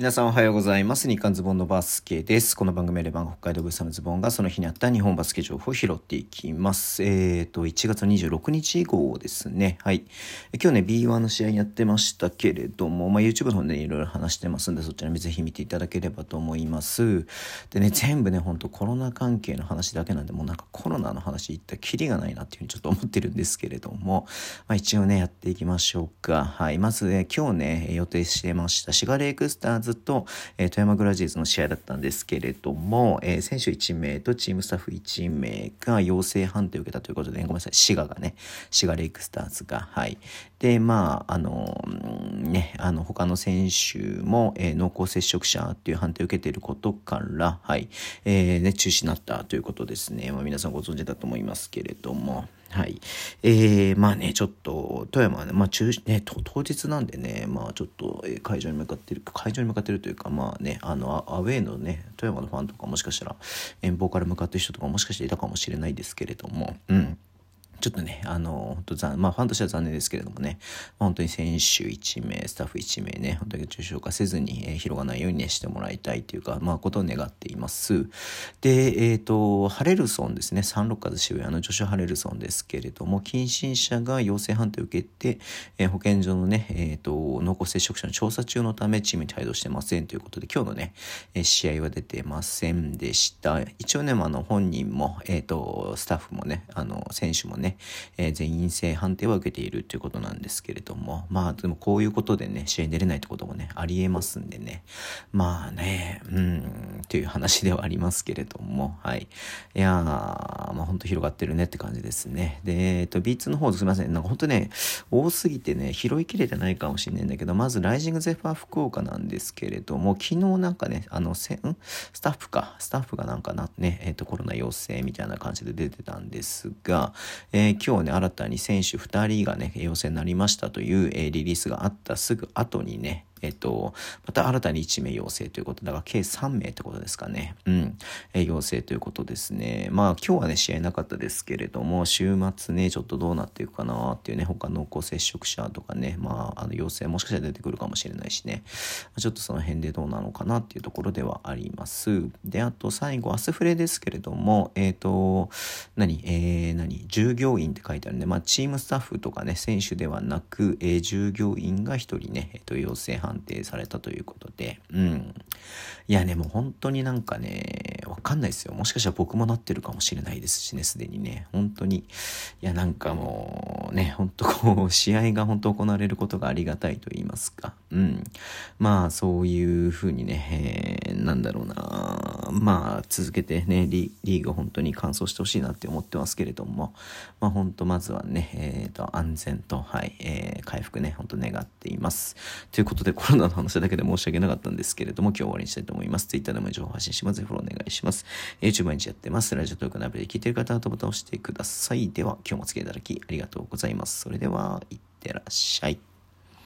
皆さんおはようございます。日刊ズボンのバスケです。この番組レバン北海道ブースのズボンがその日にあった日本バスケ情報を拾っていきます。えっ、ー、と、1月26日以降ですね。はい。今日ね、B1 の試合やってましたけれども、まあ、YouTube の方で、ね、いろいろ話してますんで、そちらもぜひ見ていただければと思います。でね、全部ね、ほんとコロナ関係の話だけなんで、もうなんかコロナの話言ったらキリがないなっていうふうにちょっと思ってるんですけれども、まあ、一応ね、やっていきましょうか。はい。まず、ね、今日ね、予定してました、シガレイクスターズと、えー、富山グラジーズの試合だったんですけれども、えー、選手1名とチームスタッフ1名が陽性判定を受けたということで、ごめんなさい、滋賀がね、滋賀レイクスターズが、はい。で、まあ、あの、ね、あの、他の選手も、えー、濃厚接触者っていう判定を受けていることから、はい、えー、ね、中止になったということですね。まあ、皆さんご存知だと思いますけれども、はい。えー、まあね、ちょっと、富山はね、まあ中、ね、当日なんでね、まあちょっと、え会場に向かってる、会場に向かってるというか、まあね、あの、アウェーのね、富山のファンとかもしかしたら、遠方から向かってる人とかもしかしていたかもしれないですけれども、うん。ちょっとね、あの、本当残、まあ、ファンとしては残念ですけれどもね、本当に選手1名、スタッフ1名ね、本当に重症化せずに、えー、広がないようにね、してもらいたいというか、まあ、ことを願っています。で、えっ、ー、と、ハレルソンですね、サンロッカーズ渋谷のジョシュ・ハレルソンですけれども、近親者が陽性判定を受けて、えー、保健所のね、えっ、ー、と、濃厚接触者の調査中のため、チームに帯同してませんということで、今日のね、え試合は出てませんでした。一応ね、まあ、あの、本人も、えっ、と、スタッフもね、あの、選手もね、えー、全員性判定は受けているということなんですけれども、まあでもこういうことでね、試合に出れないってこともね、ありえますんでね、まあね、うん、という話ではありますけれども、はい。いやー、まあ本当広がってるねって感じですね。で、えっと、B2 の方すみません、なんか本当ね、多すぎてね、拾いきれてないかもしれないんだけど、まずライジングゼファー福岡なんですけれども、昨日なんかね、あの、せん？スタッフか、スタッフがなんかな、ね、えっと、コロナ陽性みたいな感じで出てたんですが、え、え今日ね、新たに選手2人がね、陽性になりましたという、えリリースがあったすぐ後にね、えっと、また新たに1名陽性ということだから計3名ってことですかね。うん。え陽性ということですね。まあ今日はね、試合なかったですけれども、週末ね、ちょっとどうなっていくかなっていうね、他濃厚接触者とかね、まあ、あの陽性もしかしたら出てくるかもしれないしね、ちょっとその辺でどうなのかなっていうところではあります。で、あと最後、アスフレですけれども、えっ、ー、と、何、えー、何、従業員って書いてあるんで、まあチームスタッフとかね、選手ではなく、えー、従業員が1人ね、えっ、ー、と、陽性判定されたということで、うん。いやね、もう本当になんかね、わかんないですよ。もしかしたら僕もなってるかもしれないですしね、すでにね。本当に。いや、なんかもう、ね、本当こう、試合が本当行われることがありがたいと言いますか。うん。まあ、そういうふうにね、えー、なんだろうな。まあ、続けてね、リーグ本当に完走してほしいなって思ってますけれども、まあ、本当まずはね、えっ、ー、と、安全と、はい、えー、回復ね、本当願っています。ということで、コロナの話だけで申し訳なかったんですけれども、今日終わりにしたいと思います。Twitter でも情報発信します。ぜひフォローお願いします。YouTube 毎日やってます。ラジオトークのアプリで聞いてる方はボタンを押してください。では、今日もお付き合いいただきありがとうございます。それでは、いってらっしゃい。